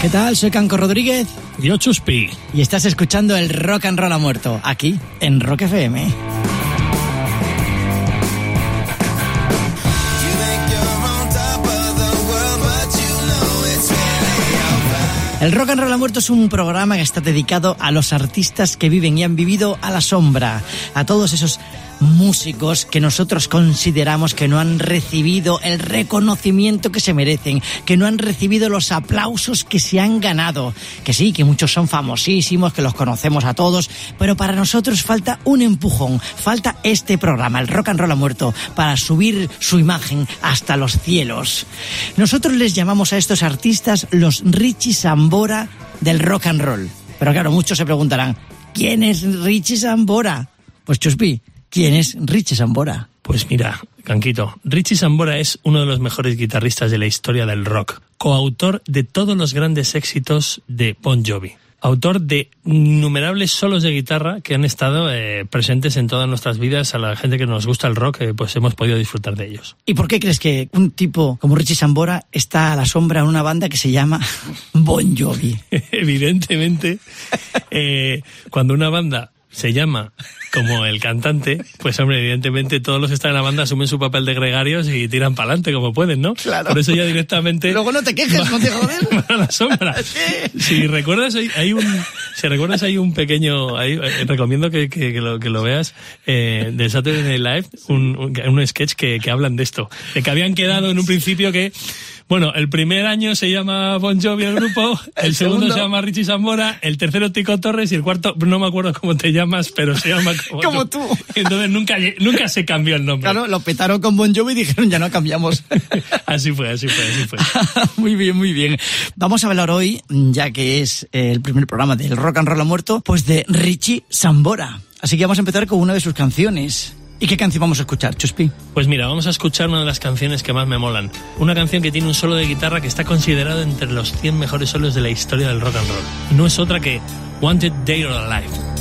¿Qué tal? Soy Canco Rodríguez. Yo Chuspi. Y estás escuchando el Rock and Roll ha muerto, aquí, en Rock FM. El Rock and Roll ha muerto es un programa que está dedicado a los artistas que viven y han vivido a la sombra, a todos esos músicos que nosotros consideramos que no han recibido el reconocimiento que se merecen, que no han recibido los aplausos que se han ganado. Que sí, que muchos son famosísimos, que los conocemos a todos, pero para nosotros falta un empujón, falta este programa, el Rock and Roll ha muerto, para subir su imagen hasta los cielos. Nosotros les llamamos a estos artistas los Richie Sambora del rock and roll. Pero claro, muchos se preguntarán, ¿quién es Richie Sambora? Pues Chuspi, ¿Quién es Richie Sambora? Pues mira, Canquito, Richie Sambora es uno de los mejores guitarristas de la historia del rock, coautor de todos los grandes éxitos de Bon Jovi. Autor de innumerables solos de guitarra que han estado eh, presentes en todas nuestras vidas. A la gente que nos gusta el rock, eh, pues hemos podido disfrutar de ellos. ¿Y por qué crees que un tipo como Richie Sambora está a la sombra en una banda que se llama Bon Jovi? Evidentemente, eh, cuando una banda se llama como el cantante, pues hombre, evidentemente todos los que están en la banda asumen su papel de gregarios y tiran para adelante como pueden, ¿no? Claro. Por eso ya directamente... Luego no te quejes, no te joder. a la sombra. Sí. Si recuerdas, hay, hay un... Si recuerdas, hay un pequeño... hay- eh, recomiendo que, que, que lo, que lo veas eh, de Saturday Night Live, un, un, un sketch que, que hablan de esto. De que habían quedado en un principio que... Bueno, el primer año se llama Bon Jovi el grupo, el, El segundo, segundo- se llama Richie Zamora, el tercero Tico Torres y el cuarto, no me acuerdo cómo te llamas, pero se llama como, Como tú. Entonces nunca, nunca se cambió el nombre. Claro, lo petaron con Bon Jovi y dijeron ya no cambiamos. Así fue, así fue, así fue. muy bien, muy bien. Vamos a hablar hoy, ya que es eh, el primer programa del Rock and Roll ha muerto, pues de Richie Sambora. Así que vamos a empezar con una de sus canciones. ¿Y qué canción vamos a escuchar, Chuspi? Pues mira, vamos a escuchar una de las canciones que más me molan. Una canción que tiene un solo de guitarra que está considerado entre los 100 mejores solos de la historia del rock and roll. No es otra que Wanted Dead or Alive.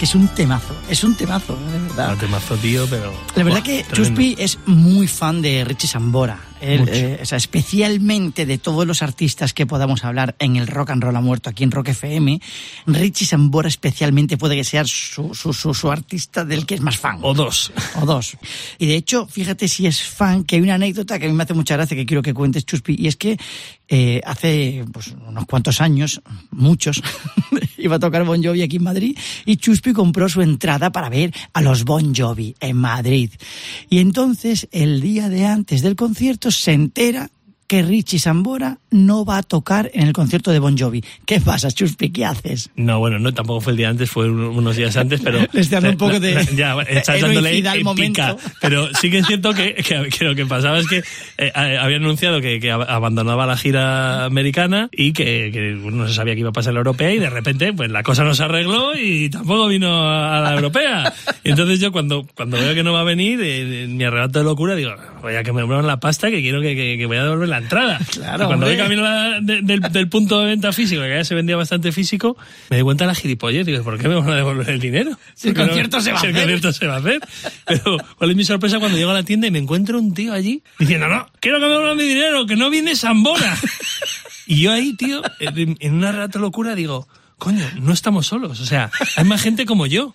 Que es un temazo, es un temazo, de verdad. No te mazo, tío, pero... La verdad que tremendo. Chuspi es muy fan de Richie Sambora. Él, eh, o sea, especialmente de todos los artistas que podamos hablar en el Rock and Roll ha muerto aquí en Rock FM, Richie Sambora especialmente puede que sea su, su, su, su artista del que es más fan. O dos. O dos. Y de hecho, fíjate si es fan, que hay una anécdota que a mí me hace mucha gracia que quiero que cuentes, Chuspi, y es que eh, hace pues, unos cuantos años, muchos, iba a tocar Bon Jovi aquí en Madrid y Chuspi compró su entrada para ver a los Bon Jovi en Madrid. Y entonces, el día de antes del concierto, se entera que Richie Sambora no va a tocar en el concierto de Bon Jovi. ¿Qué pasa, Chuspi? ¿Qué haces? No, bueno, no, tampoco fue el día antes, fue un- unos días antes, pero... Le estoy dando un poco de Ya, estás dándole al momento. Pero sí que es cierto que, que- que lo que pasaba es que eh, había anunciado que, que ab- abandonaba la gira americana y que, no se sabía que iba a pasar la europea y de repente pues la cosa no se arregló y tampoco vino a la europea. Y entonces yo cuando, cuando veo que no va a venir, eh, en mi arrebato de locura, digo, voy a que me muevan la pasta que quiero que, que- que voy a devolver la entrada. Claro, Y cuando voy camino a la- de- del, del punto de venta físico, que ya se vendía bastante físico, me di cuenta de la gilipollez. Digo, ¿por qué me van a devolver el dinero? Si el concierto se va a si el hacer. concierto se va a hacer. Pero, ¿cuál es mi sorpresa cuando llego a la tienda y me encuentro un tío allí diciendo, no, quiero que me devuelvan mi dinero, que no viene Sambora. y yo ahí, tío, en, en una rata locura digo, coño, no estamos solos. O sea, hay más gente como yo.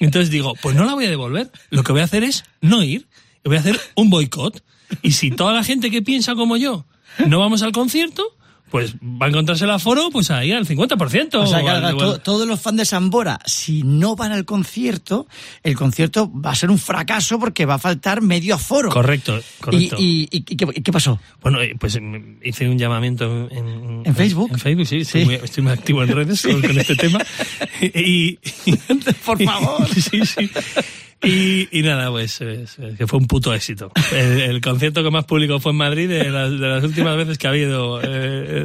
Entonces digo, pues no la voy a devolver. Lo que voy a hacer es no ir. Voy a hacer un boicot. Y si toda la gente que piensa como yo no vamos al concierto, pues va a encontrarse el aforo pues ahí al 50%. O sea, que al- todos los fans de Sambora, si no van al concierto, el concierto va a ser un fracaso porque va a faltar medio aforo. Correcto, correcto. ¿Y, y, y qué, y qué pasó? Bueno, eh, pues mm, hice un llamamiento en, en, ¿En Facebook? En Facebook, sí, estoy, Sí. Muy, estoy muy activo en redes con, con este tema. Y, y- Por favor. Sí, sí. Y, y nada, pues es- es que fue un puto éxito. El, el concierto que más público fue en Madrid de las, de las últimas veces que ha habido eh,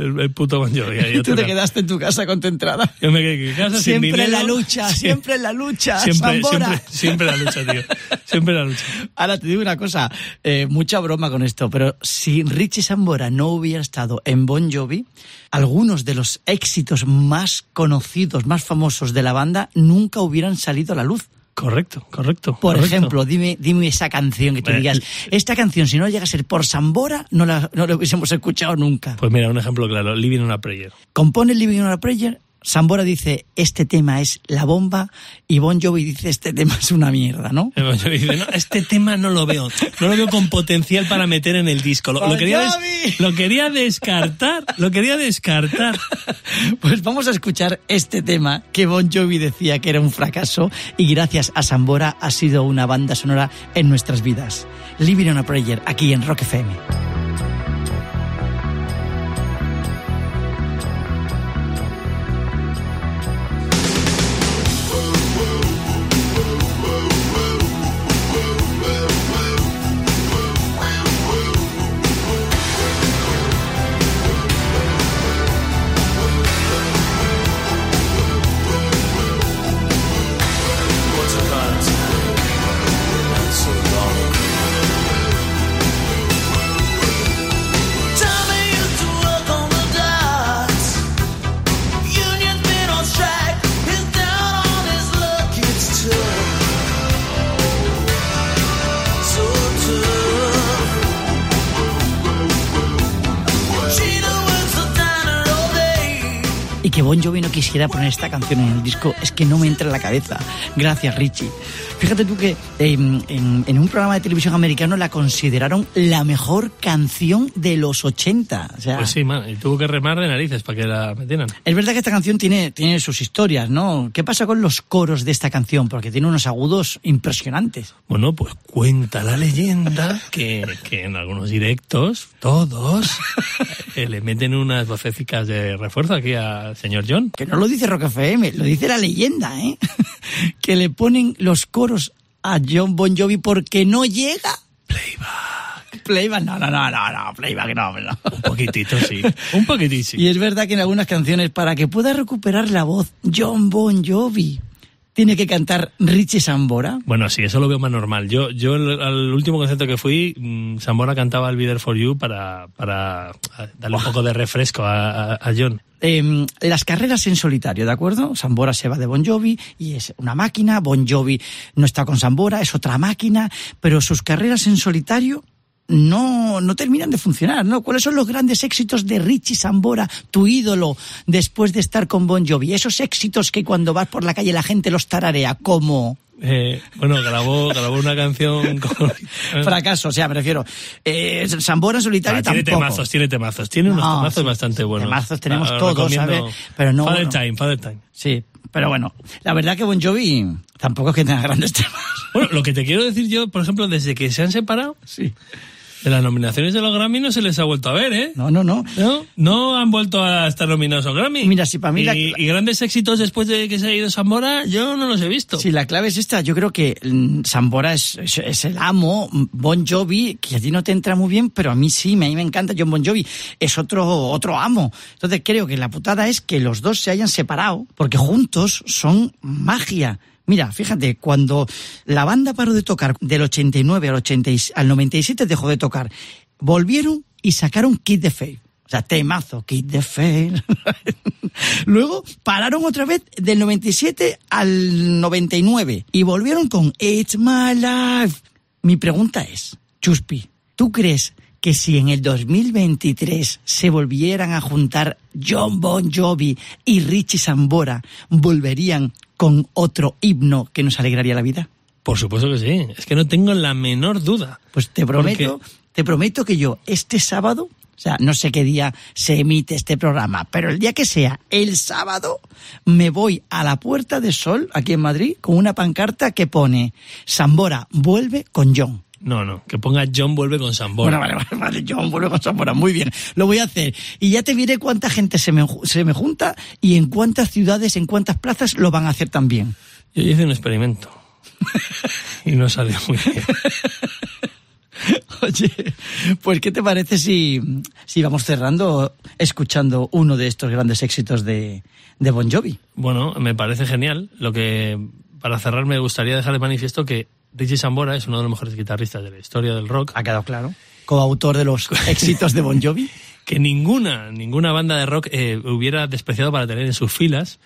el, el puto Bon Jovi. Y tú te quedaste en tu casa concentrada. Yo me quedé en casa sin Siempre en la lucha, siempre en la lucha, Siempre, siempre, siempre la lucha, tío. Siempre la lucha. Ahora te digo una cosa, eh, mucha broma con esto, pero si Richie Sambora no hubiera estado en Bon Jovi, algunos de los éxitos más conocidos, más famosos de la banda nunca hubieran salido a la luz. Correcto, correcto. Por correcto. ejemplo, dime, dime esa canción que tú Eh, digas, esta canción si no llega a ser por Sambora, no la, no la hubiésemos escuchado nunca. Pues mira, un ejemplo claro, Living on a Prayer. Compone Living on a Prayer, Sambora dice, este tema es la bomba, y Bon Jovi dice, este tema es una mierda, ¿no? El Bon Jovi dice, no, este tema no lo veo, no lo veo con potencial para meter en el disco. Lo, quería, des- lo quería descartar, lo quería descartar. Pues vamos a escuchar este tema que Bon Jovi decía que era un fracaso y gracias a Sambora ha sido una banda sonora en nuestras vidas. Living on a Prayer, aquí en Rock FM. Y que Bon Jovi no quisiera poner esta canción en el disco es que no me entra en la cabeza. Gracias, Richie. Fíjate tú que en, en- en un programa de televisión americano la consideraron la mejor canción de los 80. O sea, Pues sí, man, y tuvo que remar de narices para que la metieran. Es verdad que esta canción tiene, tiene sus historias, ¿no? ¿Qué pasa con los coros de esta canción? Porque tiene unos agudos impresionantes. Bueno, pues cuenta la leyenda que, que en algunos directos, todos, eh, le meten unas vocecicas de refuerzo aquí al señor John. Que no lo dice Rock FM, lo dice la leyenda, ¿eh? que le ponen los coros a John Bon Jovi porque no llega. Playback. Playback, no, no, no, no, no, playback no, no. Un poquitito, sí. Un poquitito, sí. Y es verdad que en algunas canciones, para que pueda recuperar la voz John Bon Jovi, tiene que cantar Richie Sambora. Bueno, sí, eso lo veo más normal. Yo, yo al último concierto que fui, mm, Sambora cantaba el Be There For You para, para darle un poco de refresco a, a- a John. eh, las carreras en solitario, ¿de acuerdo? Sambora se va de Bon Jovi y es una máquina, Bon Jovi no está con Sambora, es otra máquina, pero sus carreras en solitario no, no terminan de funcionar, ¿no? ¿Cuáles son los grandes éxitos de Richie Sambora, tu ídolo, después de estar con Bon Jovi? Esos éxitos que cuando vas por la calle la gente los tararea, como... Eh, bueno, grabó, grabó una canción con... Fracaso, o sea, me refiero. Eh, Sambora solitario Ah, tiene tampoco. temazos, tiene temazos. Tiene unos No, temazos sí, bastante buenos. temazos tenemos Ah, todos, ¿sabes? Pero no- Father. Time, Father Time. Sí, pero bueno, la verdad que Bon Jovi tampoco es que tenga grandes temas. Bueno, lo que te quiero decir yo, por ejemplo, desde que se han separado, Sí. De las nominaciones de los Grammy no se les ha vuelto a ver, ¿eh? No, no, no. No, no han vuelto a estar nominados a Grammy. Mira, si para mí y, la- y grandes éxitos después de que se ha ido Zamora, yo no los he visto. Si la clave es esta, yo creo que mm, Sambora es, es, es el amo, Bon Jovi, que a ti no te entra muy bien, pero a mí sí, a mí me encanta John Bon Jovi, es otro, otro amo. Entonces creo que la putada es que los dos se hayan separado, porque juntos son magia. Mira, fíjate, cuando la banda paró de tocar del 89 al, 80 y- al 97 dejó de tocar. Volvieron y sacaron Kid the Faith. O sea, temazo, Kid the Faith. Luego pararon otra vez del 97 al 99 y volvieron con It's My Life. Mi pregunta es, Chuspi, ¿tú crees que si en el 2023 se volvieran a juntar John Bon Jovi y Richie Sambora, volverían con otro himno que nos alegraría la vida? Por supuesto que sí. Es que no tengo la menor duda. Pues te prometo, te prometo que yo este sábado, o sea, no sé qué día se emite este programa, pero el día que sea, el sábado, me voy a la Puerta de Sol, aquí en Madrid, con una pancarta que pone Sambora vuelve con John. No, no, que ponga John vuelve con Sambora. Bueno, vale, vale, vale, John vuelve con Sambora, muy bien, lo voy a hacer. Y ya te diré cuánta gente se me, se me junta y en cuántas ciudades, en cuántas plazas lo van a hacer también. Yo hice un experimento. y no salió muy bien. Oye, pues ¿qué te parece si, si vamos cerrando escuchando uno de estos grandes éxitos de, de Bon Jovi? Bueno, me parece genial. Lo que, para cerrar, me gustaría dejar de manifiesto que Richie Sambora es uno de los mejores guitarristas de la historia del rock. Ha quedado claro. Coautor de los éxitos de Bon Jovi. que ninguna, ninguna banda de rock eh, hubiera despreciado para tener en sus filas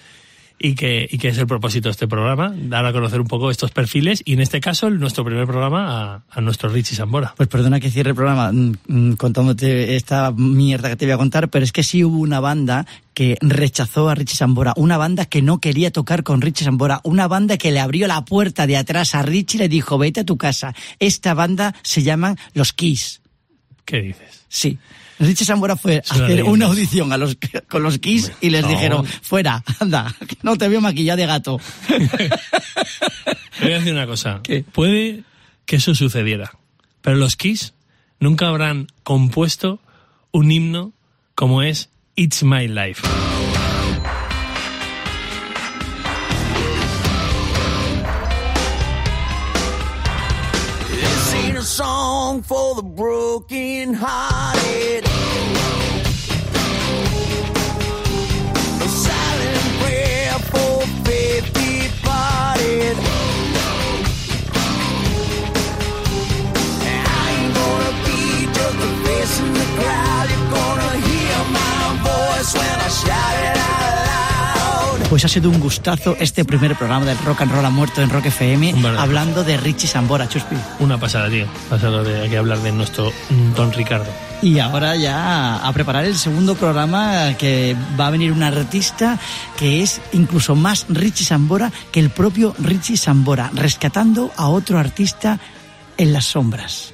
y que, y que es el propósito de este programa, dar a conocer un poco estos perfiles y en este caso nuestro primer programa a, a nuestro Richie Sambora. Pues perdona que cierre el programa mm, mm, contándote esta mierda que te voy a contar, pero es que sí hubo una banda que rechazó a Richie Sambora, una banda que no quería tocar con Richie Sambora, una banda que le abrió la puerta de atrás a Richie y le dijo, vete a tu casa. Esta banda se llaman Los Kiss. ¿Qué dices? Sí. Richie Sambora fue a hacer leyenda. una audición a los, con los Kiss y les no. dijeron, fuera, anda, que no te veo maquillado de gato. Voy a decir una cosa. ¿Qué? Puede que eso sucediera, pero los Kiss nunca habrán compuesto un himno como es It's My Life. This ain't a song for the broken hearted. Pues ha sido un gustazo este primer programa del Rock and Roll ha muerto en Rock FM, hablando de Richie Sambora, Chuspi. Una pasada, tío. Pasada de que hablar de nuestro mm, Don Ricardo. Y ahora ya a preparar el segundo programa que va a venir un artista que es incluso más Richie Sambora que el propio Richie Sambora, rescatando a otro artista en las sombras.